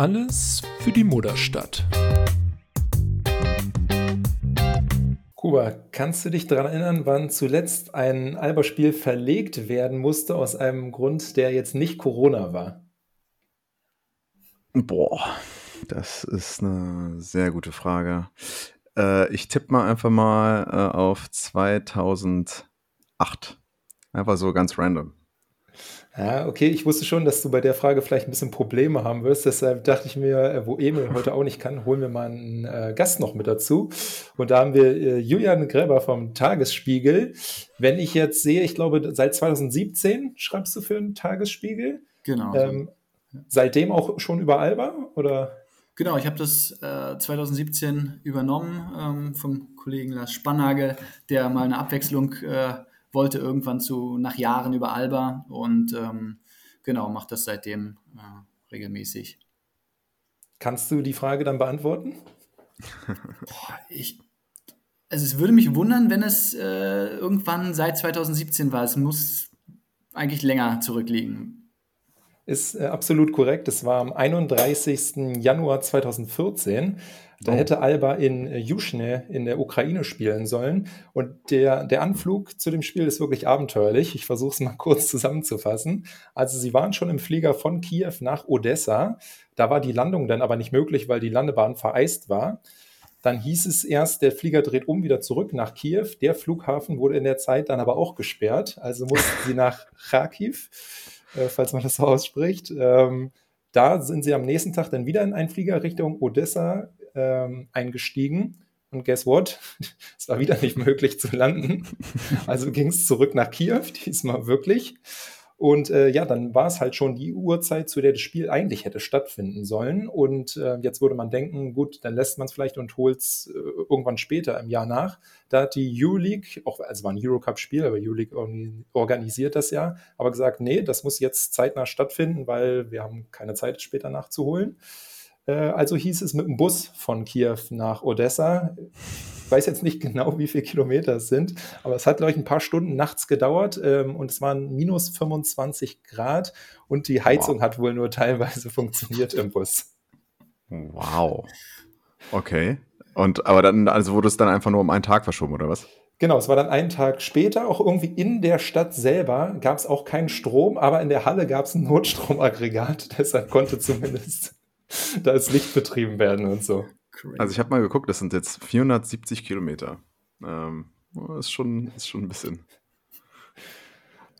Alles für die Mutterstadt. Kuba, kannst du dich daran erinnern, wann zuletzt ein Alba-Spiel verlegt werden musste aus einem Grund, der jetzt nicht Corona war? Boah, das ist eine sehr gute Frage. Äh, ich tippe mal einfach mal äh, auf 2008. Einfach so ganz random. Ja, okay, ich wusste schon, dass du bei der Frage vielleicht ein bisschen Probleme haben wirst. Deshalb dachte ich mir, äh, wo Emil heute auch nicht kann, holen wir mal einen äh, Gast noch mit dazu. Und da haben wir äh, Julian Gräber vom Tagesspiegel. Wenn ich jetzt sehe, ich glaube, seit 2017 schreibst du für den Tagesspiegel. Genau. Ähm, seitdem auch schon über Alba, oder? Genau, ich habe das äh, 2017 übernommen ähm, vom Kollegen Lars Spannagel, der mal eine Abwechslung äh, wollte irgendwann zu nach Jahren über Alba und ähm, genau, macht das seitdem äh, regelmäßig. Kannst du die Frage dann beantworten? Boah, ich, also es würde mich wundern, wenn es äh, irgendwann seit 2017 war. Es muss eigentlich länger zurückliegen ist äh, absolut korrekt. Es war am 31. Januar 2014. Da oh. hätte Alba in äh, Juschne in der Ukraine spielen sollen. Und der, der Anflug zu dem Spiel ist wirklich abenteuerlich. Ich versuche es mal kurz zusammenzufassen. Also sie waren schon im Flieger von Kiew nach Odessa. Da war die Landung dann aber nicht möglich, weil die Landebahn vereist war. Dann hieß es erst, der Flieger dreht um wieder zurück nach Kiew. Der Flughafen wurde in der Zeit dann aber auch gesperrt. Also mussten sie nach Kharkiv äh, falls man das so ausspricht. Ähm, da sind sie am nächsten Tag dann wieder in einen Flieger Richtung Odessa ähm, eingestiegen. Und guess what? Es war wieder nicht möglich zu landen. Also ging es zurück nach Kiew, diesmal wirklich. Und äh, ja, dann war es halt schon die Uhrzeit, zu der das Spiel eigentlich hätte stattfinden sollen. Und äh, jetzt würde man denken, gut, dann lässt man es vielleicht und holt es äh, irgendwann später im Jahr nach. Da hat die Euroleague, auch also war ein Eurocup-Spiel, aber Euroleague organisiert das ja, aber gesagt, nee, das muss jetzt zeitnah stattfinden, weil wir haben keine Zeit, später nachzuholen. Äh, also hieß es mit dem Bus von Kiew nach Odessa weiß jetzt nicht genau, wie viele Kilometer es sind, aber es hat, glaube ich, ein paar Stunden nachts gedauert ähm, und es waren minus 25 Grad und die Heizung wow. hat wohl nur teilweise funktioniert im Bus. Wow. Okay. Und aber dann, also wurde es dann einfach nur um einen Tag verschoben, oder was? Genau, es war dann einen Tag später, auch irgendwie in der Stadt selber gab es auch keinen Strom, aber in der Halle gab es ein Notstromaggregat, deshalb konnte zumindest das Licht betrieben werden und so. Crazy. Also ich habe mal geguckt, das sind jetzt 470 Kilometer. Ähm, ist, schon, ist schon ein bisschen.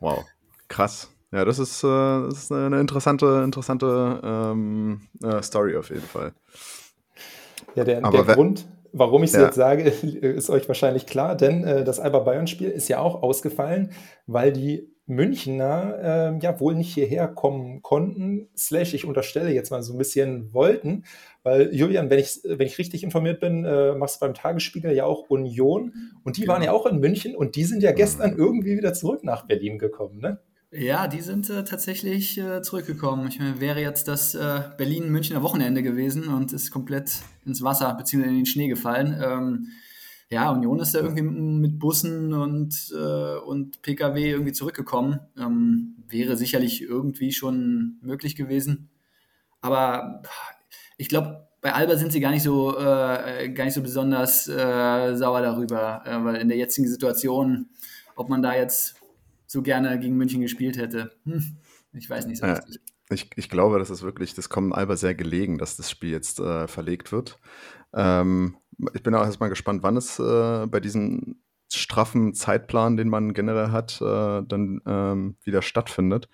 Wow, krass. Ja, das ist, äh, das ist eine interessante, interessante ähm, äh, Story auf jeden Fall. Ja, der, der Grund, warum ich es ja. jetzt sage, ist euch wahrscheinlich klar, denn äh, das Alba Bayern-Spiel ist ja auch ausgefallen, weil die Münchner äh, ja wohl nicht hierher kommen konnten, slash ich unterstelle jetzt mal so ein bisschen wollten, weil Julian, wenn ich, wenn ich richtig informiert bin, äh, machst du beim Tagesspiegel ja auch Union und die genau. waren ja auch in München und die sind ja gestern mhm. irgendwie wieder zurück nach Berlin gekommen, ne? Ja, die sind äh, tatsächlich äh, zurückgekommen. Ich meine, wäre jetzt das äh, Berlin-Münchner Wochenende gewesen und ist komplett ins Wasser bzw. in den Schnee gefallen. Ähm, ja, Union ist da irgendwie mit Bussen und, äh, und Pkw irgendwie zurückgekommen. Ähm, wäre sicherlich irgendwie schon möglich gewesen. Aber ich glaube, bei Alba sind sie gar nicht so, äh, gar nicht so besonders äh, sauer darüber, äh, weil in der jetzigen Situation, ob man da jetzt so gerne gegen München gespielt hätte, hm, ich weiß nicht so richtig. Ich, ich glaube, das ist wirklich, das kommt Alba sehr gelegen, dass das Spiel jetzt äh, verlegt wird. Ähm, ich bin auch erstmal gespannt, wann es äh, bei diesem straffen Zeitplan, den man generell hat, äh, dann ähm, wieder stattfindet.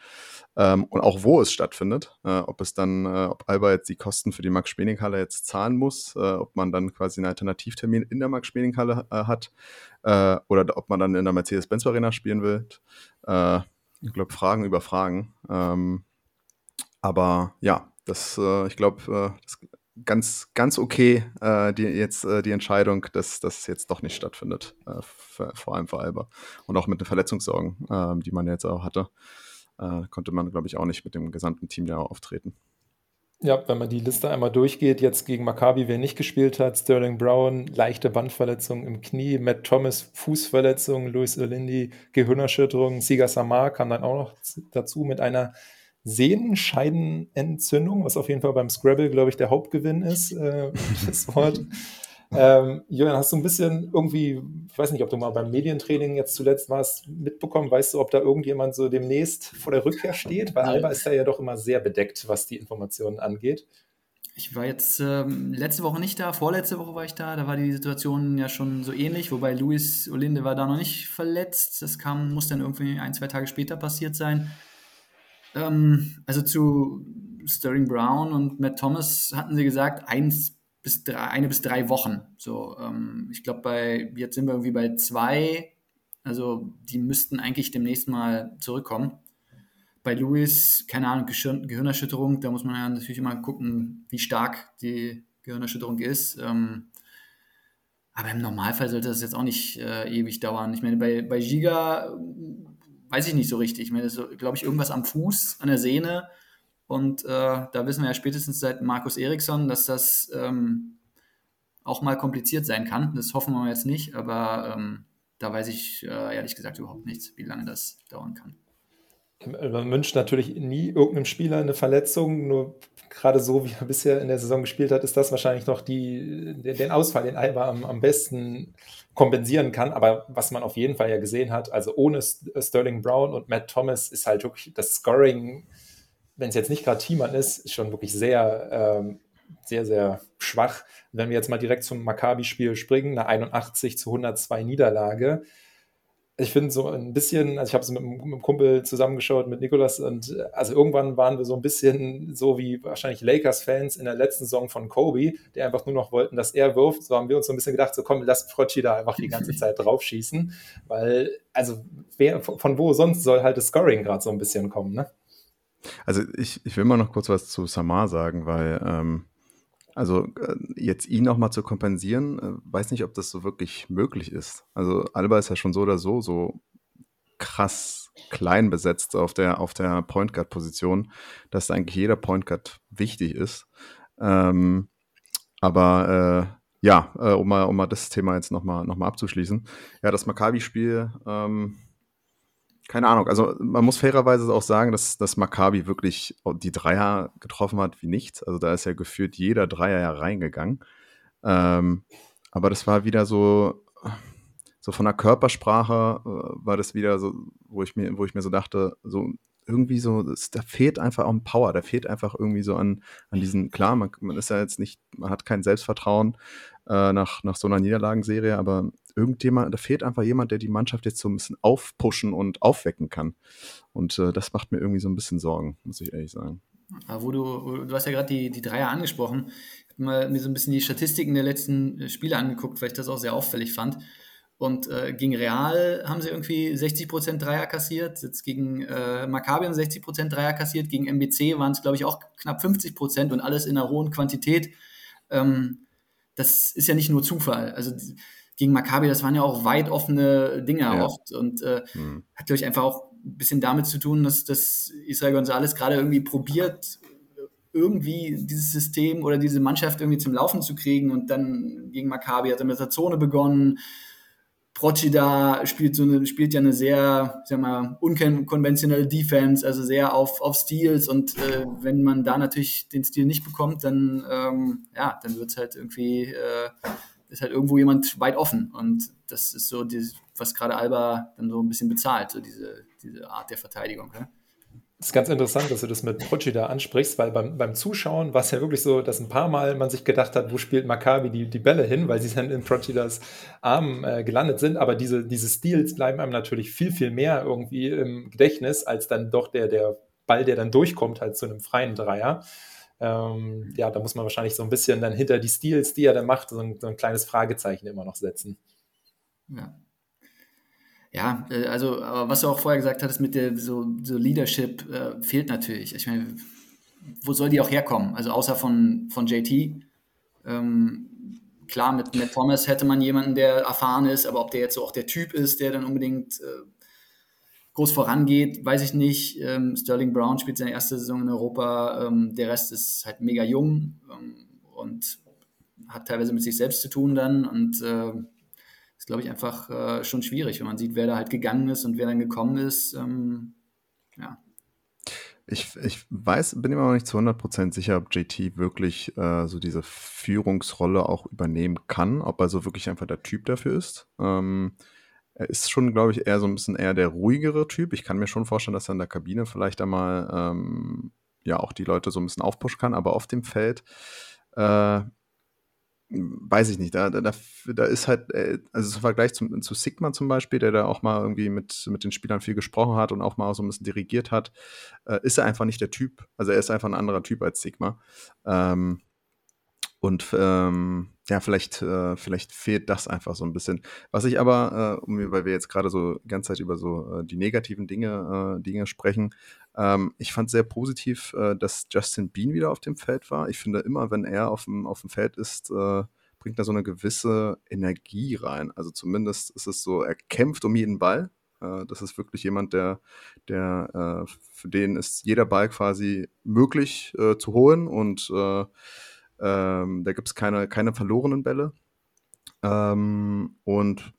Ähm, und auch wo es stattfindet. Äh, ob es dann, äh, ob Alba jetzt die Kosten für die Max-Schmeling-Halle jetzt zahlen muss, äh, ob man dann quasi einen Alternativtermin in der Max-Schmeling-Halle äh, hat äh, oder ob man dann in der Mercedes-Benz-Arena spielen will. ich glaube, Fragen über Fragen. Ähm, aber ja, das, ich glaube, das ganz, ganz okay, äh, die, jetzt äh, die Entscheidung, dass das jetzt doch nicht stattfindet, äh, vor allem für Alba. Und auch mit den Verletzungssorgen, ähm, die man jetzt auch hatte, äh, konnte man, glaube ich, auch nicht mit dem gesamten Team da auftreten. Ja, wenn man die Liste einmal durchgeht, jetzt gegen Maccabi, wer nicht gespielt hat, Sterling Brown, leichte Bandverletzung im Knie, Matt Thomas, Fußverletzung, Luis Olindi, Gehirnerschütterung, Siga Samar kam dann auch noch dazu mit einer Sehnenscheidenentzündung, was auf jeden Fall beim Scrabble, glaube ich, der Hauptgewinn ist, äh, das Wort. Ähm, Julian, hast du ein bisschen irgendwie, ich weiß nicht, ob du mal beim Medientraining jetzt zuletzt warst, mitbekommen? Weißt du, ob da irgendjemand so demnächst vor der Rückkehr steht? Weil Alba ist da ja doch immer sehr bedeckt, was die Informationen angeht. Ich war jetzt ähm, letzte Woche nicht da, vorletzte Woche war ich da, da war die Situation ja schon so ähnlich, wobei Luis Olinde war da noch nicht verletzt. Das kam, muss dann irgendwie ein, zwei Tage später passiert sein. Ähm, also zu Sterling Brown und Matt Thomas hatten sie gesagt, eins bis drei, eine bis drei Wochen. So, ähm, ich glaube, bei jetzt sind wir irgendwie bei zwei. Also die müssten eigentlich demnächst mal zurückkommen. Bei Louis, keine Ahnung, Gehirnerschütterung, da muss man ja natürlich immer gucken, wie stark die Gehirnerschütterung ist. Ähm, aber im Normalfall sollte das jetzt auch nicht äh, ewig dauern. Ich meine, bei, bei Giga weiß ich nicht so richtig. Ich ist, glaube ich, irgendwas am Fuß, an der Sehne. Und äh, da wissen wir ja spätestens seit Markus Eriksson, dass das ähm, auch mal kompliziert sein kann. Das hoffen wir jetzt nicht, aber ähm, da weiß ich äh, ehrlich gesagt überhaupt nichts, wie lange das dauern kann. Man wünscht natürlich nie irgendeinem Spieler eine Verletzung, nur gerade so, wie er bisher in der Saison gespielt hat, ist das wahrscheinlich noch die, den Ausfall, den Alba am, am besten kompensieren kann. Aber was man auf jeden Fall ja gesehen hat, also ohne Sterling Brown und Matt Thomas ist halt wirklich das Scoring wenn es jetzt nicht gerade Thiemann ist, ist schon wirklich sehr, ähm, sehr, sehr schwach. Wenn wir jetzt mal direkt zum Maccabi-Spiel springen, eine 81 zu 102 Niederlage. Ich finde so ein bisschen, also ich habe es mit, mit einem Kumpel zusammengeschaut, mit Nikolas, und also irgendwann waren wir so ein bisschen so wie wahrscheinlich Lakers-Fans in der letzten Saison von Kobe, die einfach nur noch wollten, dass er wirft. So haben wir uns so ein bisschen gedacht, so komm, lass Frocci da einfach die ganze Zeit draufschießen, weil, also wer, von wo sonst soll halt das Scoring gerade so ein bisschen kommen, ne? Also ich, ich will mal noch kurz was zu Samar sagen, weil ähm, also äh, jetzt ihn nochmal zu kompensieren, äh, weiß nicht, ob das so wirklich möglich ist. Also Alba ist ja schon so oder so so krass klein besetzt auf der, auf der Point Guard Position, dass eigentlich jeder Point Guard wichtig ist. Ähm, aber äh, ja, äh, um, mal, um mal das Thema jetzt nochmal noch mal abzuschließen. Ja, das Maccabi-Spiel, ähm, keine Ahnung. Also man muss fairerweise auch sagen, dass, dass Maccabi wirklich die Dreier getroffen hat wie nichts. Also da ist ja geführt jeder Dreier ja reingegangen. Ähm, aber das war wieder so, so von der Körpersprache äh, war das wieder so, wo ich mir, wo ich mir so dachte, so irgendwie so, das, da fehlt einfach auch ein Power, da fehlt einfach irgendwie so an, an diesen, klar, man, man ist ja jetzt nicht, man hat kein Selbstvertrauen äh, nach, nach so einer Niederlagenserie, aber irgendjemand, da fehlt einfach jemand, der die Mannschaft jetzt so ein bisschen aufpushen und aufwecken kann. Und äh, das macht mir irgendwie so ein bisschen Sorgen, muss ich ehrlich sagen. Aber wo du, du hast ja gerade die, die Dreier angesprochen. Ich habe mir so ein bisschen die Statistiken der letzten äh, Spiele angeguckt, weil ich das auch sehr auffällig fand. Und äh, gegen Real haben sie irgendwie 60% Dreier kassiert. Jetzt gegen äh, Maccabi haben 60% Dreier kassiert. Gegen MBC waren es, glaube ich, auch knapp 50% und alles in einer hohen Quantität. Ähm, das ist ja nicht nur Zufall. Also gegen Maccabi, das waren ja auch weit offene Dinge ja. oft und äh, mhm. hat, glaube ich, einfach auch ein bisschen damit zu tun, dass, dass Israel González gerade irgendwie probiert, irgendwie dieses System oder diese Mannschaft irgendwie zum Laufen zu kriegen und dann gegen Maccabi hat er mit der Zone begonnen. Procida spielt so eine, spielt ja eine sehr, sag mal, unkonventionelle Defense, also sehr auf, auf Steals und äh, wenn man da natürlich den Stil nicht bekommt, dann ähm, ja, dann wird es halt irgendwie äh, ist halt irgendwo jemand weit offen. Und das ist so, dieses, was gerade Alba dann so ein bisschen bezahlt, so diese, diese Art der Verteidigung. Ja? Das ist ganz interessant, dass du das mit Proci da ansprichst, weil beim, beim Zuschauen war es ja wirklich so, dass ein paar Mal man sich gedacht hat, wo spielt Maccabi die, die Bälle hin, weil sie dann in Procidas Arm äh, gelandet sind. Aber diese, diese Steals bleiben einem natürlich viel, viel mehr irgendwie im Gedächtnis, als dann doch der, der Ball, der dann durchkommt, halt zu einem freien Dreier. Ähm, ja, da muss man wahrscheinlich so ein bisschen dann hinter die Steals, die er dann macht, so ein, so ein kleines Fragezeichen immer noch setzen. Ja. Ja, äh, also, aber was du auch vorher gesagt hattest mit der so, so Leadership äh, fehlt natürlich. Ich meine, wo soll die auch herkommen? Also außer von, von JT. Ähm, klar, mit Matt Thomas hätte man jemanden, der erfahren ist, aber ob der jetzt so auch der Typ ist, der dann unbedingt äh, groß vorangeht, weiß ich nicht. Ähm, Sterling Brown spielt seine erste Saison in Europa. Ähm, der Rest ist halt mega jung ähm, und hat teilweise mit sich selbst zu tun dann. Und äh, ist, glaube ich, einfach äh, schon schwierig, wenn man sieht, wer da halt gegangen ist und wer dann gekommen ist. Ähm, ja. Ich, ich weiß, bin immer noch nicht zu 100% sicher, ob JT wirklich äh, so diese Führungsrolle auch übernehmen kann, ob er so wirklich einfach der Typ dafür ist. Ähm, er ist schon, glaube ich, eher so ein bisschen eher der ruhigere Typ. Ich kann mir schon vorstellen, dass er in der Kabine vielleicht einmal ähm, ja auch die Leute so ein bisschen aufpushen kann, aber auf dem Feld äh, weiß ich nicht, da, da, da ist halt, äh, also im Vergleich zum, zu Sigma zum Beispiel, der da auch mal irgendwie mit, mit den Spielern viel gesprochen hat und auch mal so ein bisschen dirigiert hat, äh, ist er einfach nicht der Typ. Also er ist einfach ein anderer Typ als Sigma. Ähm, und ähm, ja, vielleicht, äh, vielleicht fehlt das einfach so ein bisschen. Was ich aber, äh, weil wir jetzt gerade so die ganze Zeit über so äh, die negativen Dinge, äh, Dinge sprechen, ähm, ich fand sehr positiv, äh, dass Justin Bean wieder auf dem Feld war. Ich finde immer, wenn er auf dem, auf dem Feld ist, äh, bringt er so eine gewisse Energie rein. Also zumindest ist es so, er kämpft um jeden Ball. das ist wirklich jemand, der, der für den ist jeder Ball quasi möglich zu holen und ähm, da gibt es keine, keine verlorenen Bälle. Ähm, und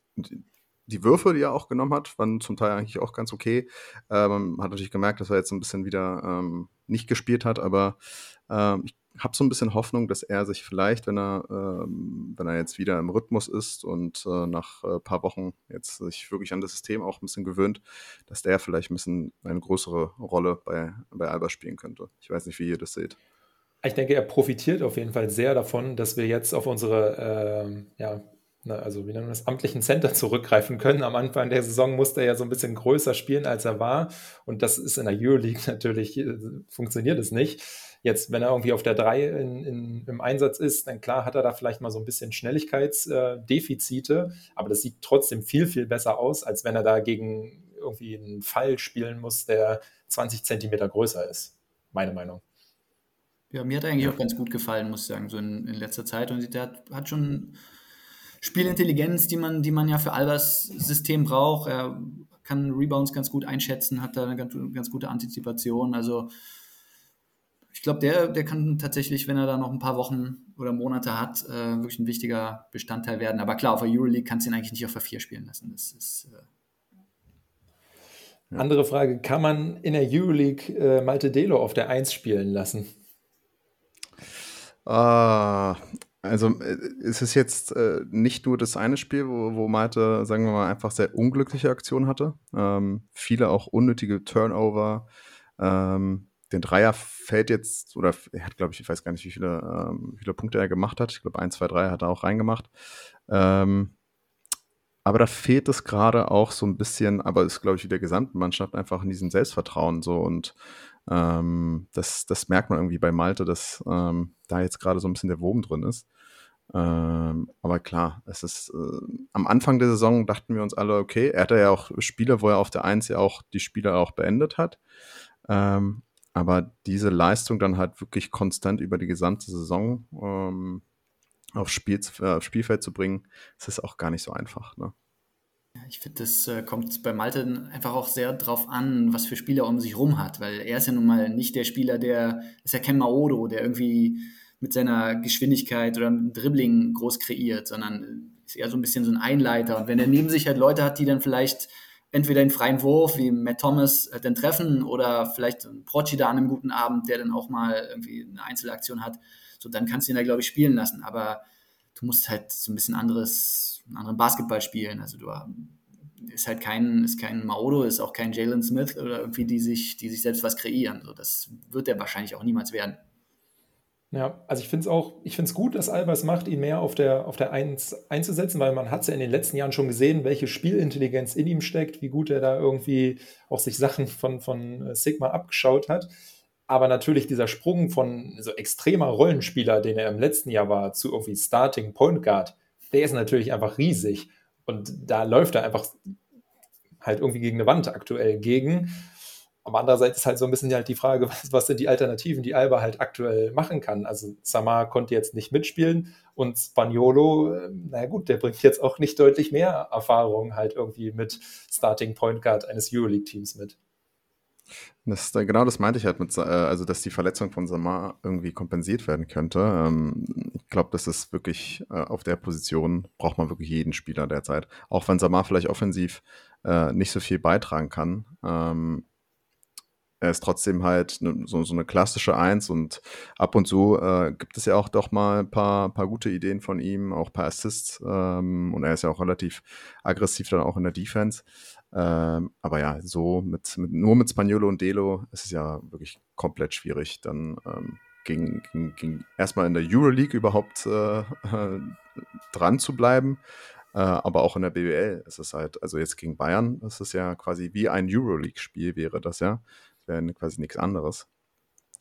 die Würfe, die er auch genommen hat, waren zum Teil eigentlich auch ganz okay. Äh, man hat natürlich gemerkt, dass er jetzt ein bisschen wieder ähm, nicht gespielt hat, aber ähm, ich habe so ein bisschen Hoffnung, dass er sich vielleicht, wenn er, ähm, wenn er jetzt wieder im Rhythmus ist und äh, nach ein äh, paar Wochen jetzt sich wirklich an das System auch ein bisschen gewöhnt, dass der vielleicht ein bisschen eine größere Rolle bei, bei Alba spielen könnte. Ich weiß nicht, wie ihr das seht. Ich denke, er profitiert auf jeden Fall sehr davon, dass wir jetzt auf unsere, ähm, ja, also wie nennen wir das, amtlichen Center zurückgreifen können. Am Anfang der Saison musste er ja so ein bisschen größer spielen, als er war. Und das ist in der Euroleague natürlich, äh, funktioniert es nicht. Jetzt, wenn er irgendwie auf der 3 in, in, im Einsatz ist, dann klar hat er da vielleicht mal so ein bisschen Schnelligkeitsdefizite, äh, aber das sieht trotzdem viel, viel besser aus, als wenn er da gegen irgendwie einen Fall spielen muss, der 20 Zentimeter größer ist. Meine Meinung. Ja, mir hat er eigentlich auch ganz gut gefallen, muss ich sagen, so in, in letzter Zeit. Und der hat, hat schon Spielintelligenz, die man, die man ja für Albers System braucht. Er kann Rebounds ganz gut einschätzen, hat da eine ganz, ganz gute Antizipation. Also ich glaube, der, der kann tatsächlich, wenn er da noch ein paar Wochen oder Monate hat, äh, wirklich ein wichtiger Bestandteil werden. Aber klar, auf der Euroleague kannst du ihn eigentlich nicht auf der 4 spielen lassen. Das ist. Äh Andere Frage: Kann man in der Euroleague äh, Malte Delo auf der 1 spielen lassen? Ah, also äh, es ist jetzt äh, nicht nur das eine Spiel, wo, wo Malte, sagen wir mal, einfach sehr unglückliche Aktionen hatte. Ähm, viele auch unnötige Turnover. Ähm, den Dreier fällt jetzt, oder er hat, glaube ich, ich weiß gar nicht, wie viele, ähm, wie viele Punkte er gemacht hat. Ich glaube, 1, 2, 3 hat er auch reingemacht. Ähm, aber da fehlt es gerade auch so ein bisschen, aber ist, glaube ich, wie der gesamten Mannschaft einfach in diesem Selbstvertrauen so und ähm, das, das merkt man irgendwie bei Malte, dass ähm, da jetzt gerade so ein bisschen der Wurm drin ist. Ähm, aber klar, es ist äh, am Anfang der Saison dachten wir uns alle, okay, er hatte ja auch Spiele, wo er auf der Eins ja auch die Spiele auch beendet hat. Ähm, aber diese Leistung dann halt wirklich konstant über die gesamte Saison ähm, aufs, Spiel, äh, aufs Spielfeld zu bringen, das ist auch gar nicht so einfach. Ne? Ich finde, das äh, kommt bei Malte einfach auch sehr drauf an, was für Spieler um sich rum hat, weil er ist ja nun mal nicht der Spieler, der ist ja kein Maodo, der irgendwie mit seiner Geschwindigkeit oder mit dem Dribbling groß kreiert, sondern ist eher so ein bisschen so ein Einleiter. Und wenn er neben sich halt Leute hat, die dann vielleicht entweder den freien Wurf wie Matt Thomas äh, dann treffen oder vielleicht Proci da an einem guten Abend, der dann auch mal irgendwie eine Einzelaktion hat, so dann kannst du ihn da, glaube ich, spielen lassen. Aber du musst halt so ein bisschen anderes einen anderen Basketball spielen. Also du ist halt kein, ist kein Maodo, ist auch kein Jalen Smith oder irgendwie, die sich, die sich selbst was kreieren. So, das wird er wahrscheinlich auch niemals werden. Ja, also ich finde es auch, ich finde es gut, dass Alba es macht, ihn mehr auf der, auf der Eins einzusetzen, weil man hat es ja in den letzten Jahren schon gesehen, welche Spielintelligenz in ihm steckt, wie gut er da irgendwie auch sich Sachen von, von Sigma abgeschaut hat. Aber natürlich dieser Sprung von so extremer Rollenspieler, den er im letzten Jahr war, zu irgendwie Starting Point Guard, der ist natürlich einfach riesig. Und da läuft er einfach halt irgendwie gegen eine Wand aktuell gegen. Aber andererseits ist halt so ein bisschen halt die Frage, was, was, sind die Alternativen, die Alba halt aktuell machen kann. Also Samar konnte jetzt nicht mitspielen und Spaniolo, äh, naja gut, der bringt jetzt auch nicht deutlich mehr Erfahrung halt irgendwie mit Starting Point Guard eines Euroleague-Teams mit. Das, genau das meinte ich halt mit, äh, also dass die Verletzung von Samar irgendwie kompensiert werden könnte. Ähm, ich glaube, das ist wirklich äh, auf der Position braucht man wirklich jeden Spieler derzeit. Auch wenn Samar vielleicht offensiv äh, nicht so viel beitragen kann, ähm, er ist trotzdem halt ne, so, eine klassische Eins und ab und zu gibt es ja auch doch mal ein paar, paar gute Ideen von ihm, auch ein paar Assists ähm, und er ist ja auch relativ aggressiv dann auch in der Defense. Ähm, aber ja, so mit, mit, nur mit Spaniolo und Delo ist es ja wirklich komplett schwierig, dann ähm, gegen, gegen, gegen erstmal in der Euroleague überhaupt äh, dran zu bleiben. Äh, aber auch in der BWL ist es halt, also jetzt gegen Bayern, ist ja quasi wie ein Euroleague-Spiel wäre das ja wäre quasi nichts anderes.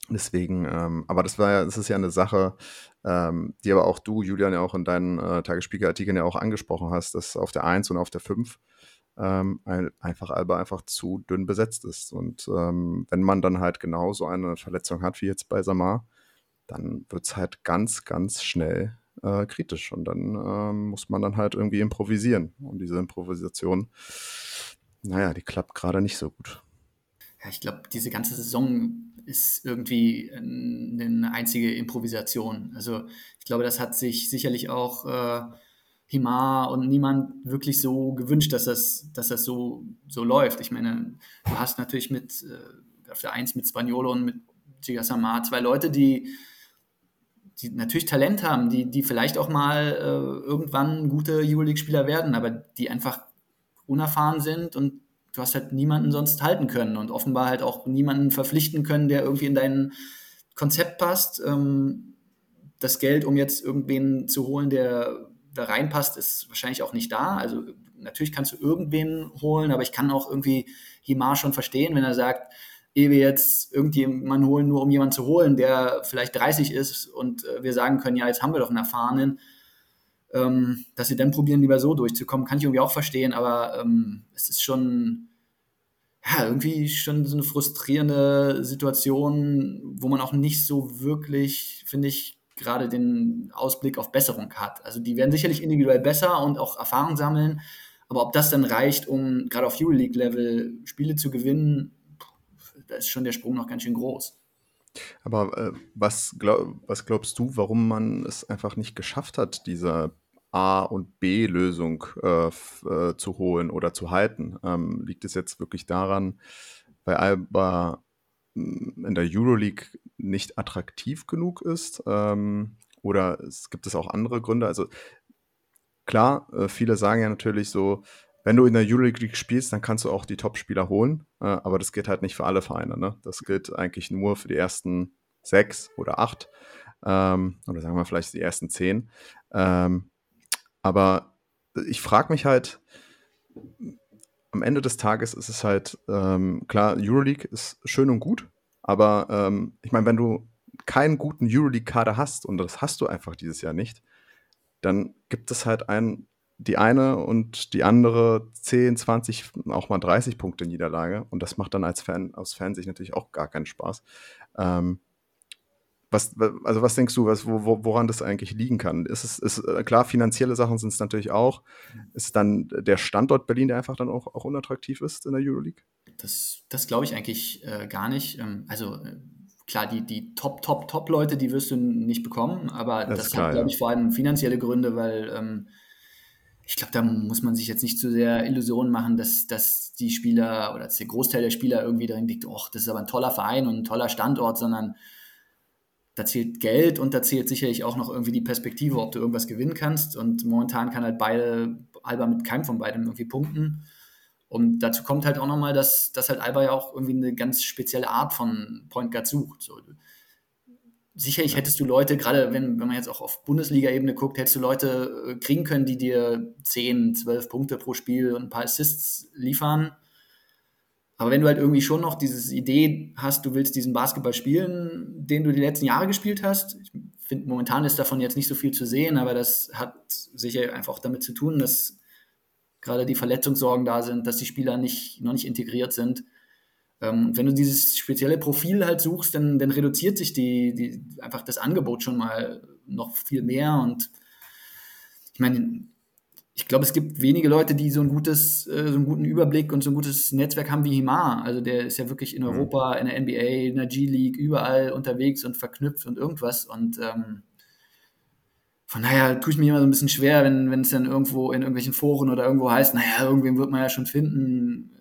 Deswegen, ähm, aber das war ja, das ist ja eine Sache, ähm, die aber auch du, Julian, ja auch in deinen äh, Tagesspiegelartikeln ja auch angesprochen hast, dass auf der 1 und auf der 5 ähm, ein, einfach Alba einfach zu dünn besetzt ist. Und ähm, wenn man dann halt genau so eine Verletzung hat wie jetzt bei Samar, dann wird es halt ganz, ganz schnell äh, kritisch. Und dann ähm, muss man dann halt irgendwie improvisieren. Und diese Improvisation, naja, die klappt gerade nicht so gut ja, ich glaube, diese ganze Saison ist irgendwie eine einzige Improvisation. Also ich glaube, das hat sich sicherlich auch äh, Himar und niemand wirklich so gewünscht, dass das, dass das so, so läuft. Ich meine, du hast natürlich mit äh, auf der Eins mit Spaniolo und mit Giga Samar zwei Leute, die, die natürlich Talent haben, die, die vielleicht auch mal äh, irgendwann gute Euroleague-Spieler werden, aber die einfach unerfahren sind und du hast halt niemanden sonst halten können und offenbar halt auch niemanden verpflichten können, der irgendwie in dein Konzept passt. Ähm, das Geld, um jetzt irgendwen zu holen, der reinpasst, ist wahrscheinlich auch nicht da. Also natürlich kannst du irgendwen holen, aber ich kann auch irgendwie Himar schon verstehen, wenn er sagt, ehe wir jetzt irgendjemanden holen, nur um jemanden zu holen, der vielleicht 30 ist und äh, wir sagen können, ja, jetzt haben wir doch einen Erfahrenen, ähm, dass sie dann probieren, lieber so durchzukommen, kann ich irgendwie auch verstehen, aber ähm, es ist schon, ja, irgendwie schon so eine frustrierende Situation, wo man auch nicht so wirklich, finde ich, gerade den Ausblick auf Besserung hat. Also die werden sicherlich individuell besser und auch Erfahrung sammeln, aber ob das dann reicht, um gerade auf Euroleague-Level Spiele zu gewinnen, da ist schon der Sprung noch ganz schön groß. Aber äh, was, glaub, was glaubst du, warum man es einfach nicht geschafft hat, diese A- und B-Lösung äh, äh, zu holen oder zu halten? Ähm, liegt es jetzt wirklich daran, weil Alba in der Euroleague nicht attraktiv genug ist? Ähm, oder es gibt es auch andere Gründe? Also klar, äh, viele sagen ja natürlich so, wenn du in der Euroleague spielst, dann kannst du auch die Top-Spieler holen, äh, aber das gilt halt nicht für alle Vereine. Ne? Das gilt eigentlich nur für die ersten sechs oder acht ähm, oder sagen wir vielleicht die ersten zehn. Ähm, aber ich frage mich halt, am Ende des Tages ist es halt, ähm, klar, Euroleague ist schön und gut, aber ähm, ich meine, wenn du keinen guten Euroleague-Kader hast, und das hast du einfach dieses Jahr nicht, dann gibt es halt einen die eine und die andere 10, 20, auch mal 30 Punkte Niederlage. Und das macht dann als Fan, aus Fansicht natürlich auch gar keinen Spaß. Ähm, was, also was denkst du, was, wo, woran das eigentlich liegen kann? Ist es ist, äh, klar, finanzielle Sachen sind es natürlich auch. Ist es dann der Standort Berlin, der einfach dann auch, auch unattraktiv ist in der Euroleague? Das, das glaube ich eigentlich äh, gar nicht. Ähm, also äh, klar, die, die Top, Top, Top-Leute, die wirst du nicht bekommen, aber das, das klar, hat, glaube ich, vor allem finanzielle Gründe, weil ähm, ich glaube, da muss man sich jetzt nicht zu sehr Illusionen machen, dass, dass die Spieler oder dass der Großteil der Spieler irgendwie darin liegt, oh, das ist aber ein toller Verein und ein toller Standort, sondern da zählt Geld und da zählt sicherlich auch noch irgendwie die Perspektive, ob du irgendwas gewinnen kannst. Und momentan kann halt beide, Alba mit keinem von beidem irgendwie punkten. Und dazu kommt halt auch nochmal, dass, dass halt Alba ja auch irgendwie eine ganz spezielle Art von Point Guard sucht. So, sicherlich hättest du Leute, gerade wenn, wenn man jetzt auch auf Bundesliga-Ebene guckt, hättest du Leute äh, kriegen können, die dir 10, 12 Punkte pro Spiel und ein paar Assists liefern. Aber wenn du halt irgendwie schon noch diese Idee hast, du willst diesen Basketball spielen, den du die letzten Jahre gespielt hast, ich finde, momentan ist davon jetzt nicht so viel zu sehen, aber das hat sicher einfach damit zu tun, dass gerade die Verletzungssorgen da sind, dass die Spieler nicht, noch nicht integriert sind. Ähm, wenn du dieses spezielle Profil halt suchst, dann, dann reduziert sich die, die, einfach das Angebot schon mal noch viel mehr. Und ich meine, ich glaube, es gibt wenige Leute, die so ein gutes, äh, so einen guten Überblick und so ein gutes Netzwerk haben wie Himar. Also der ist ja wirklich in mhm. Europa, in der NBA, in der G-League, überall unterwegs und verknüpft und irgendwas. Und ähm, von daher tue ich mir immer so ein bisschen schwer, wenn, wenn es dann irgendwo in irgendwelchen Foren oder irgendwo heißt, naja, irgendwen wird man ja schon finden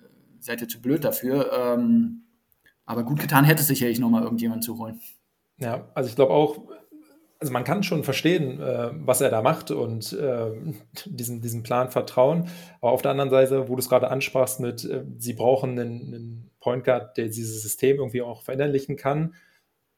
seid ihr zu blöd dafür. Ähm, aber gut getan hätte es sicherlich nochmal irgendjemand zu holen. Ja, also ich glaube auch, also man kann schon verstehen, äh, was er da macht und äh, diesem, diesem Plan vertrauen. Aber auf der anderen Seite, wo du es gerade ansprachst mit, äh, sie brauchen einen, einen Point Guard, der dieses System irgendwie auch verinnerlichen kann.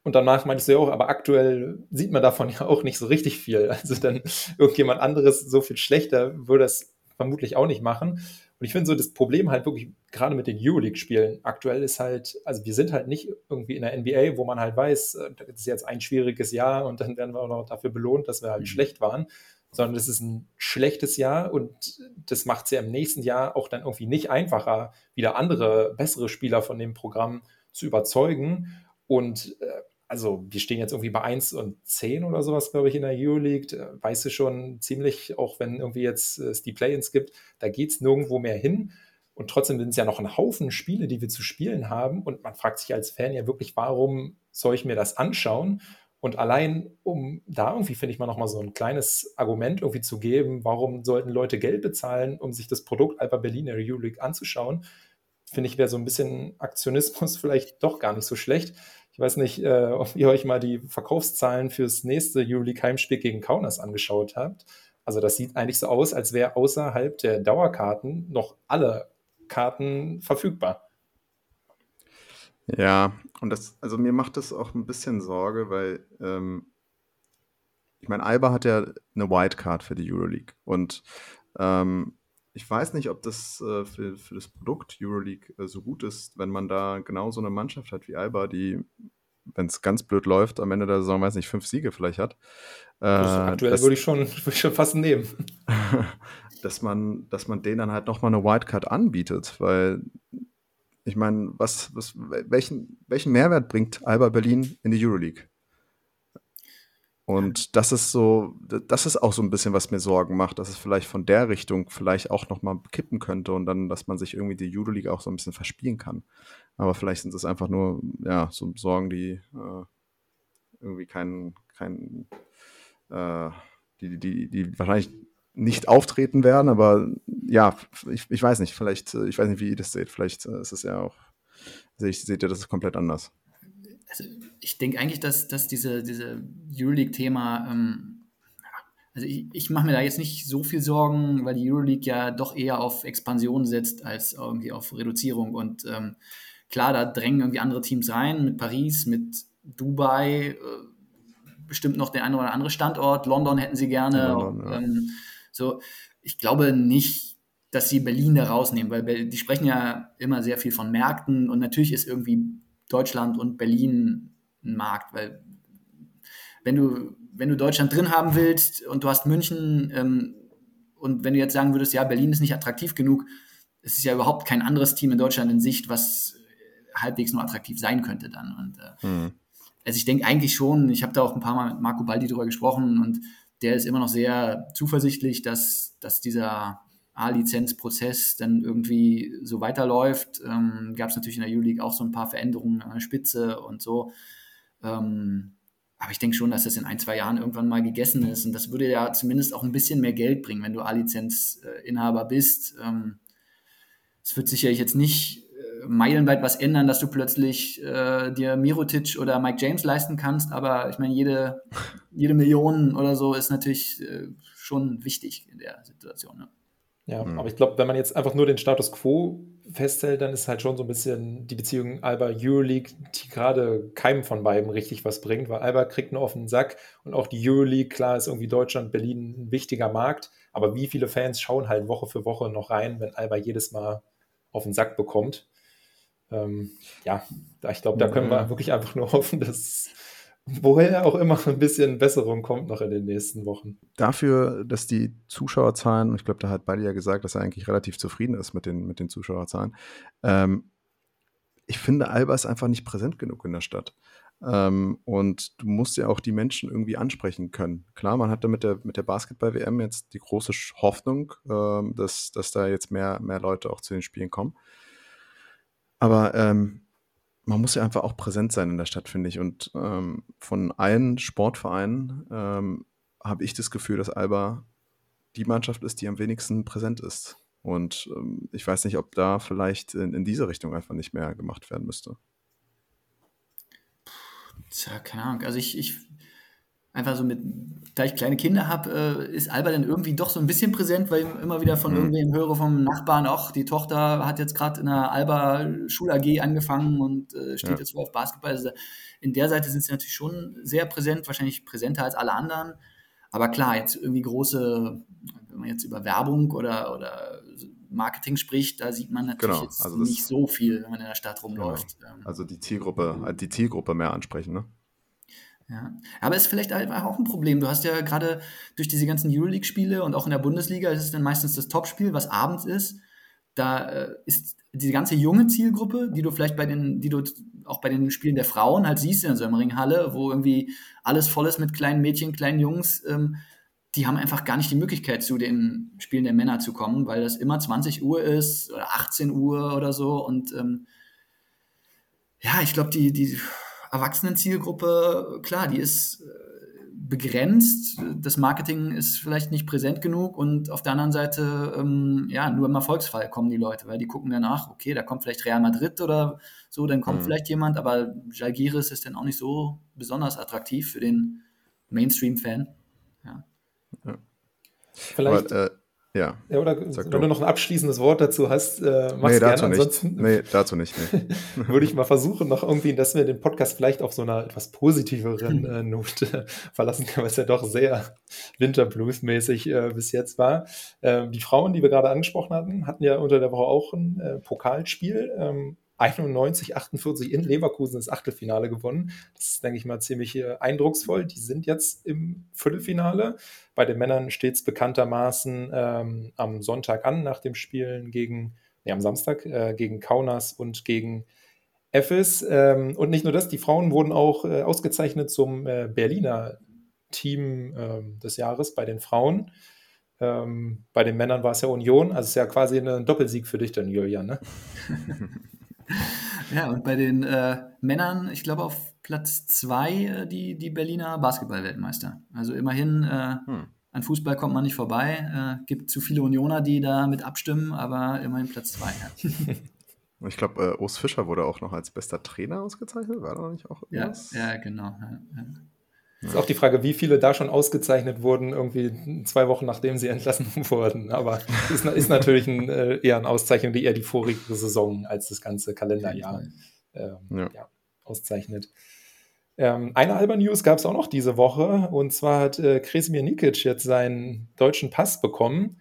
Und danach meintest du ja auch, aber aktuell sieht man davon ja auch nicht so richtig viel. Also dann irgendjemand anderes so viel schlechter würde es vermutlich auch nicht machen. Und ich finde so, das Problem halt wirklich gerade mit den Euroleague-Spielen aktuell ist halt, also wir sind halt nicht irgendwie in der NBA, wo man halt weiß, äh, das ist jetzt ein schwieriges Jahr und dann werden wir auch noch dafür belohnt, dass wir halt mhm. schlecht waren, sondern es ist ein schlechtes Jahr und das macht es ja im nächsten Jahr auch dann irgendwie nicht einfacher, wieder andere, bessere Spieler von dem Programm zu überzeugen. Und äh, also wir stehen jetzt irgendwie bei 1 und 10 oder sowas, glaube ich, in der Euroleague. Da weißt du schon ziemlich, auch wenn irgendwie jetzt es die Play-ins gibt, da geht es nirgendwo mehr hin. Und trotzdem sind es ja noch ein Haufen Spiele, die wir zu spielen haben. Und man fragt sich als Fan ja wirklich, warum soll ich mir das anschauen? Und allein, um da irgendwie, finde ich mal, nochmal so ein kleines Argument irgendwie zu geben, warum sollten Leute Geld bezahlen, um sich das Produkt Alba Berlin in der Euroleague anzuschauen, finde ich, wäre so ein bisschen Aktionismus vielleicht doch gar nicht so schlecht. Ich weiß nicht, äh, ob ihr euch mal die Verkaufszahlen fürs nächste Euroleague Heimspiel gegen Kaunas angeschaut habt. Also das sieht eigentlich so aus, als wäre außerhalb der Dauerkarten noch alle Karten verfügbar. Ja, und das, also mir macht das auch ein bisschen Sorge, weil ähm, ich meine, Alba hat ja eine Wildcard für die Euroleague und ähm, ich weiß nicht, ob das äh, für, für das Produkt Euroleague äh, so gut ist, wenn man da genau so eine Mannschaft hat wie Alba, die, wenn es ganz blöd läuft, am Ende der Saison, weiß nicht, fünf Siege vielleicht hat. Äh, aktuell würde ich, schon, ich schon fast nehmen. dass man, dass man denen dann halt nochmal eine Wildcard anbietet, weil ich meine, was, was, welchen, welchen Mehrwert bringt Alba Berlin in die Euroleague? Und das ist so, das ist auch so ein bisschen, was mir Sorgen macht, dass es vielleicht von der Richtung vielleicht auch nochmal kippen könnte und dann, dass man sich irgendwie die Judo-League auch so ein bisschen verspielen kann. Aber vielleicht sind es einfach nur, ja, so Sorgen, die äh, irgendwie keinen, kein, äh, die, die, die wahrscheinlich nicht auftreten werden, aber ja, ich, ich weiß nicht, vielleicht, äh, ich weiß nicht, wie ihr das seht, vielleicht äh, ist es ja auch, seht, ihr das komplett anders also ich denke eigentlich, dass, dass diese, diese Euroleague-Thema, ähm, also ich, ich mache mir da jetzt nicht so viel Sorgen, weil die Euroleague ja doch eher auf Expansion setzt als irgendwie auf Reduzierung. Und ähm, klar, da drängen irgendwie andere Teams rein, mit Paris, mit Dubai, äh, bestimmt noch der eine oder andere Standort. London hätten sie gerne. London, ja. ähm, so, ich glaube nicht, dass sie Berlin da rausnehmen, weil die sprechen ja immer sehr viel von Märkten und natürlich ist irgendwie Deutschland und Berlin ein Markt, weil wenn du, wenn du Deutschland drin haben willst und du hast München ähm, und wenn du jetzt sagen würdest, ja, Berlin ist nicht attraktiv genug, es ist ja überhaupt kein anderes Team in Deutschland in Sicht, was halbwegs nur attraktiv sein könnte dann. Und äh, mhm. also ich denke eigentlich schon, ich habe da auch ein paar Mal mit Marco Baldi drüber gesprochen und der ist immer noch sehr zuversichtlich, dass, dass dieser A-Lizenzprozess dann irgendwie so weiterläuft. Ähm, Gab es natürlich in der Euroleague auch so ein paar Veränderungen an der Spitze und so. Ähm, aber ich denke schon, dass das in ein, zwei Jahren irgendwann mal gegessen ist. Und das würde ja zumindest auch ein bisschen mehr Geld bringen, wenn du A-Lizenzinhaber bist. Ähm, es wird sicherlich jetzt nicht äh, meilenweit was ändern, dass du plötzlich äh, dir Mirotic oder Mike James leisten kannst. Aber ich meine, jede, jede Million oder so ist natürlich äh, schon wichtig in der Situation. Ne? Ja, mhm. aber ich glaube, wenn man jetzt einfach nur den Status quo festhält, dann ist halt schon so ein bisschen die Beziehung Alba-Euroleague, die gerade keinem von beiden richtig was bringt, weil Alba kriegt einen offenen Sack und auch die Euroleague, klar ist irgendwie Deutschland, Berlin ein wichtiger Markt, aber wie viele Fans schauen halt Woche für Woche noch rein, wenn Alba jedes Mal auf den Sack bekommt? Ähm, ja, ich glaube, da können wir wirklich einfach nur hoffen, dass woher auch immer ein bisschen Besserung kommt noch in den nächsten Wochen. Dafür, dass die Zuschauerzahlen, ich glaube, da hat beide ja gesagt, dass er eigentlich relativ zufrieden ist mit den, mit den Zuschauerzahlen. Ähm, ich finde, Alba ist einfach nicht präsent genug in der Stadt. Ähm, und du musst ja auch die Menschen irgendwie ansprechen können. Klar, man hatte mit der, mit der Basketball-WM jetzt die große Hoffnung, ähm, dass, dass da jetzt mehr, mehr Leute auch zu den Spielen kommen. Aber ähm, man muss ja einfach auch präsent sein in der Stadt, finde ich. Und ähm, von allen Sportvereinen ähm, habe ich das Gefühl, dass Alba die Mannschaft ist, die am wenigsten präsent ist. Und ähm, ich weiß nicht, ob da vielleicht in, in diese Richtung einfach nicht mehr gemacht werden müsste. Tja, keine Ahnung. Also ich, ich einfach so mit, da ich kleine Kinder habe, äh, ist Alba dann irgendwie doch so ein bisschen präsent, weil ich immer wieder von mhm. irgendwem höre vom Nachbarn, auch die Tochter hat jetzt gerade in der Alba Schul AG angefangen und äh, steht ja. jetzt auf Basketball. Also in der Seite sind sie natürlich schon sehr präsent, wahrscheinlich präsenter als alle anderen. Aber klar, jetzt irgendwie große, wenn man jetzt über Werbung oder, oder Marketing spricht, da sieht man natürlich genau, jetzt also nicht so viel, wenn man in der Stadt rumläuft. Genau. Also die Zielgruppe, die Zielgruppe mehr ansprechen, ne? Ja, aber ist vielleicht einfach auch ein Problem. Du hast ja gerade durch diese ganzen Euroleague-Spiele und auch in der Bundesliga ist es dann meistens das Topspiel, was abends ist. Da äh, ist die ganze junge Zielgruppe, die du vielleicht bei den, die du auch bei den Spielen der Frauen halt siehst in der Sömmering-Halle, wo irgendwie alles voll ist mit kleinen Mädchen, kleinen Jungs, ähm, die haben einfach gar nicht die Möglichkeit, zu den Spielen der Männer zu kommen, weil das immer 20 Uhr ist oder 18 Uhr oder so. Und ähm, ja, ich glaube, die, die Erwachsenen-Zielgruppe, klar, die ist äh, begrenzt. Das Marketing ist vielleicht nicht präsent genug und auf der anderen Seite, ähm, ja, nur im Erfolgsfall kommen die Leute, weil die gucken danach, okay, da kommt vielleicht Real Madrid oder so, dann kommt mhm. vielleicht jemand, aber Jalgiris ist dann auch nicht so besonders attraktiv für den Mainstream-Fan. Ja. ja. Vielleicht. Aber, äh, ja. ja oder wenn du noch ein abschließendes Wort dazu hast, äh, mach's nee, dazu gerne. Nicht. Nee, dazu nicht. Nee. würde ich mal versuchen, noch irgendwie, dass wir den Podcast vielleicht auf so einer etwas positiveren äh, Note verlassen können, weil es ja doch sehr Winterblues-mäßig äh, bis jetzt war. Ähm, die Frauen, die wir gerade angesprochen hatten, hatten ja unter der Woche auch ein äh, Pokalspiel. Ähm, 91, 48 in Leverkusen das Achtelfinale gewonnen. Das ist, denke ich mal, ziemlich äh, eindrucksvoll. Die sind jetzt im Viertelfinale. Bei den Männern steht es bekanntermaßen ähm, am Sonntag an, nach dem Spielen gegen, nee, am Samstag, äh, gegen Kaunas und gegen Efes. Ähm, und nicht nur das, die Frauen wurden auch äh, ausgezeichnet zum äh, Berliner Team ähm, des Jahres bei den Frauen. Ähm, bei den Männern war es ja Union, also es ist ja quasi ein Doppelsieg für dich dann, Julian, ne? Ja, und bei den äh, Männern, ich glaube auf Platz zwei äh, die, die Berliner Basketball-Weltmeister. Also immerhin, äh, hm. an Fußball kommt man nicht vorbei. Äh, gibt zu viele Unioner, die da mit abstimmen, aber immerhin Platz zwei. Ja. Ich glaube, äh, Urs Fischer wurde auch noch als bester Trainer ausgezeichnet. War da nicht auch irgendwas? Ja, ja genau. Ja, ja. Ist auch die Frage, wie viele da schon ausgezeichnet wurden, irgendwie zwei Wochen nachdem sie entlassen wurden. Aber ist, ist natürlich ein, äh, eher eine Auszeichnung, die eher die vorige Saison als das ganze Kalenderjahr ähm, ja. Ja, auszeichnet. Ähm, eine Alba News gab es auch noch diese Woche und zwar hat äh, Kresimir Nikic jetzt seinen deutschen Pass bekommen.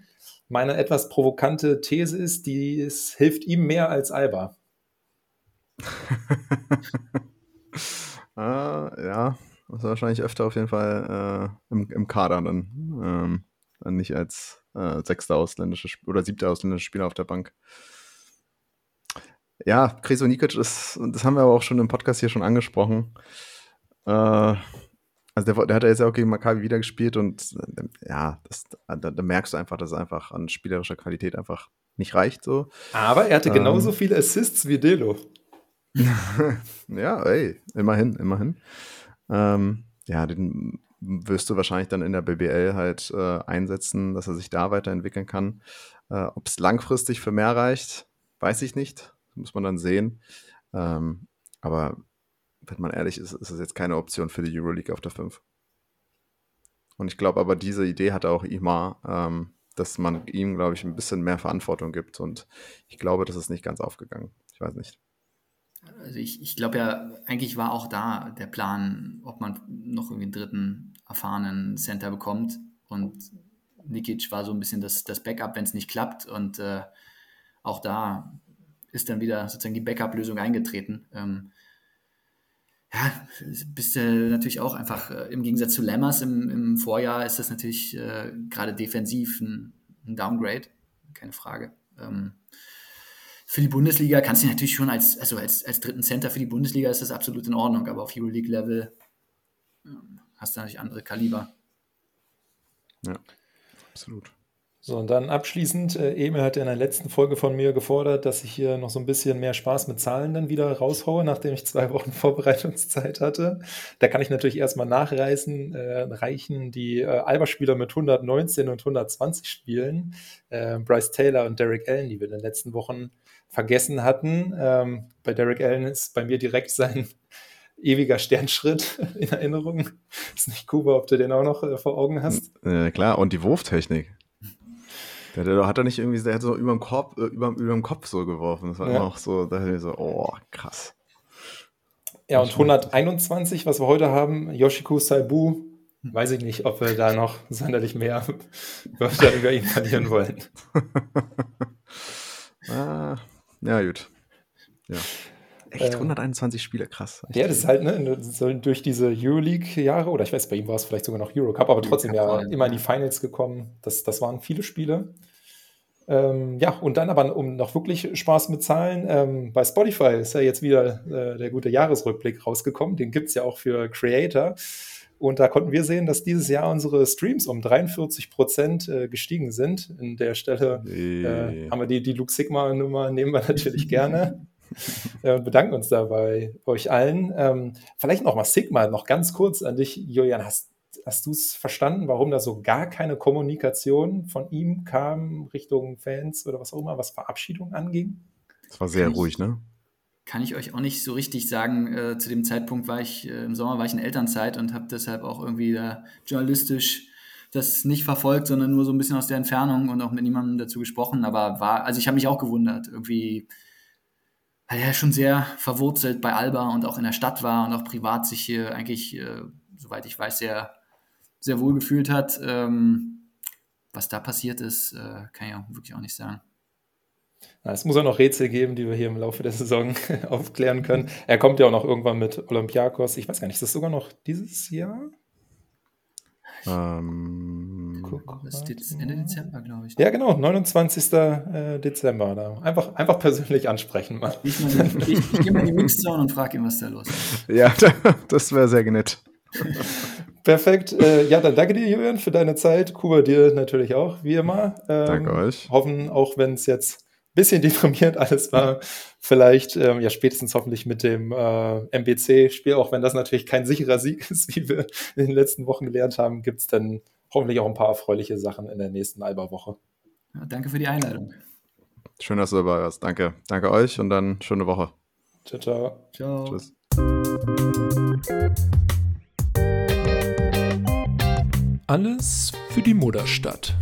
Meine etwas provokante These ist, die es hilft ihm mehr als Alba. ah, ja, also wahrscheinlich öfter auf jeden Fall äh, im, im Kader dann. Ähm, dann nicht als äh, sechster ausländische oder siebter ausländische Spieler auf der Bank. Ja, Kreso Nikic ist, das haben wir aber auch schon im Podcast hier schon angesprochen. Äh, also der, der, hat ja jetzt auch gegen Maccabi wieder gespielt und äh, ja, das, da, da, merkst du einfach, dass es einfach an spielerischer Qualität einfach nicht reicht so. Aber er hatte genauso ähm, viele Assists wie Delo. ja, ey, immerhin, immerhin. Ähm, ja, den wirst du wahrscheinlich dann in der BBL halt äh, einsetzen, dass er sich da weiterentwickeln kann. Äh, Ob es langfristig für mehr reicht, weiß ich nicht. Das muss man dann sehen. Ähm, aber wenn man ehrlich ist, ist es jetzt keine Option für die Euroleague auf der 5. Und ich glaube aber, diese Idee hatte auch Imar, ähm, dass man ihm, glaube ich, ein bisschen mehr Verantwortung gibt. Und ich glaube, das ist nicht ganz aufgegangen. Ich weiß nicht also ich, ich glaube ja, eigentlich war auch da der Plan, ob man noch irgendwie einen dritten erfahrenen Center bekommt. Und Nikic war so ein bisschen das, das Backup, wenn es nicht klappt. Und äh, auch da ist dann wieder sozusagen die Backup-Lösung eingetreten. Ähm, ja, bist du natürlich auch einfach äh, im Gegensatz zu Lammers im, im Vorjahr ist das natürlich äh, gerade defensiv ein, ein, Downgrade, keine Frage. Ähm, für die Bundesliga kannst du natürlich schon als, also als, als dritten Center für die Bundesliga ist das absolut in Ordnung, aber auf Euroleague-Level ähm, hast du natürlich andere Kaliber. Ja, absolut. So, und dann abschließend, äh, Emil hat in der letzten Folge von mir gefordert, dass ich hier noch so ein bisschen mehr Spaß mit Zahlen dann wieder raushaue, nachdem ich zwei Wochen Vorbereitungszeit hatte. Da kann ich natürlich erstmal nachreißen, äh, reichen die äh, Alba-Spieler mit 119 und 120 Spielen, äh, Bryce Taylor und Derek Allen, die wir in den letzten Wochen vergessen hatten. Ähm, bei Derek Allen ist bei mir direkt sein ewiger Sternschritt in Erinnerung. Ist nicht Kuba, ob du den auch noch äh, vor Augen hast. Äh, klar, und die Wurftechnik. Der, der, hat er nicht irgendwie, der hat so über dem Kopf, äh, über, über dem Kopf so geworfen. Das war ja. immer auch so, da ich so, oh, krass. Ja, und 121, was wir heute haben, Yoshiku Saibu, weiß ich nicht, ob wir da noch sonderlich mehr Wörter über ihn verlieren wollen. ah, ja, gut. Ja. Echt, 121 äh, Spiele, krass. Ja, das ist halt, ne, durch diese Euroleague-Jahre, oder ich weiß, bei ihm war es vielleicht sogar noch Eurocup, aber trotzdem ja immer in die Finals gekommen. Das, das waren viele Spiele. Ähm, ja, und dann aber, um noch wirklich Spaß mit Zahlen, ähm, bei Spotify ist ja jetzt wieder äh, der gute Jahresrückblick rausgekommen. Den gibt es ja auch für Creator. Und da konnten wir sehen, dass dieses Jahr unsere Streams um 43 Prozent äh, gestiegen sind. In der Stelle äh, haben wir die, die Luke Sigma-Nummer, nehmen wir natürlich gerne. äh, bedanken uns da bei euch allen. Ähm, vielleicht noch mal Sigma, noch ganz kurz an dich, Julian. Hast, hast du es verstanden, warum da so gar keine Kommunikation von ihm kam Richtung Fans oder was auch immer, was Verabschiedung anging? Es war sehr ruhig, ne? Kann ich euch auch nicht so richtig sagen. Äh, zu dem Zeitpunkt war ich, äh, im Sommer war ich in Elternzeit und habe deshalb auch irgendwie da journalistisch das nicht verfolgt, sondern nur so ein bisschen aus der Entfernung und auch mit niemandem dazu gesprochen. Aber war, also ich habe mich auch gewundert. Irgendwie weil er schon sehr verwurzelt bei Alba und auch in der Stadt war und auch privat sich hier eigentlich, äh, soweit ich weiß, sehr, sehr wohl gefühlt hat. Ähm, was da passiert ist, äh, kann ich auch wirklich auch nicht sagen. Es muss auch noch Rätsel geben, die wir hier im Laufe der Saison aufklären können. Er kommt ja auch noch irgendwann mit Olympiakos. Ich weiß gar nicht, ist das sogar noch dieses Jahr? Ähm, das ist Ende Dezember, glaube ich. Ja, genau, 29. Äh, Dezember. Da. Einfach, einfach persönlich ansprechen. Mal. Ich, ich, ich, ich gehe mal in die Mixzone und frage ihn, was da los ist. Ja, das wäre sehr nett. Perfekt. Äh, ja, dann danke dir, Julian, für deine Zeit. Kuba dir natürlich auch, wie immer. Ähm, danke euch. Hoffen, auch wenn es jetzt bisschen deprimierend alles war. Vielleicht ähm, ja spätestens hoffentlich mit dem äh, MBC-Spiel, auch wenn das natürlich kein sicherer Sieg ist, wie wir in den letzten Wochen gelernt haben, gibt es dann hoffentlich auch ein paar erfreuliche Sachen in der nächsten Alba-Woche. Ja, danke für die Einladung. Schön, dass du dabei warst. Danke. Danke euch und dann schöne Woche. Ciao, ciao. Ciao. Tschüss. Alles für die Mutterstadt.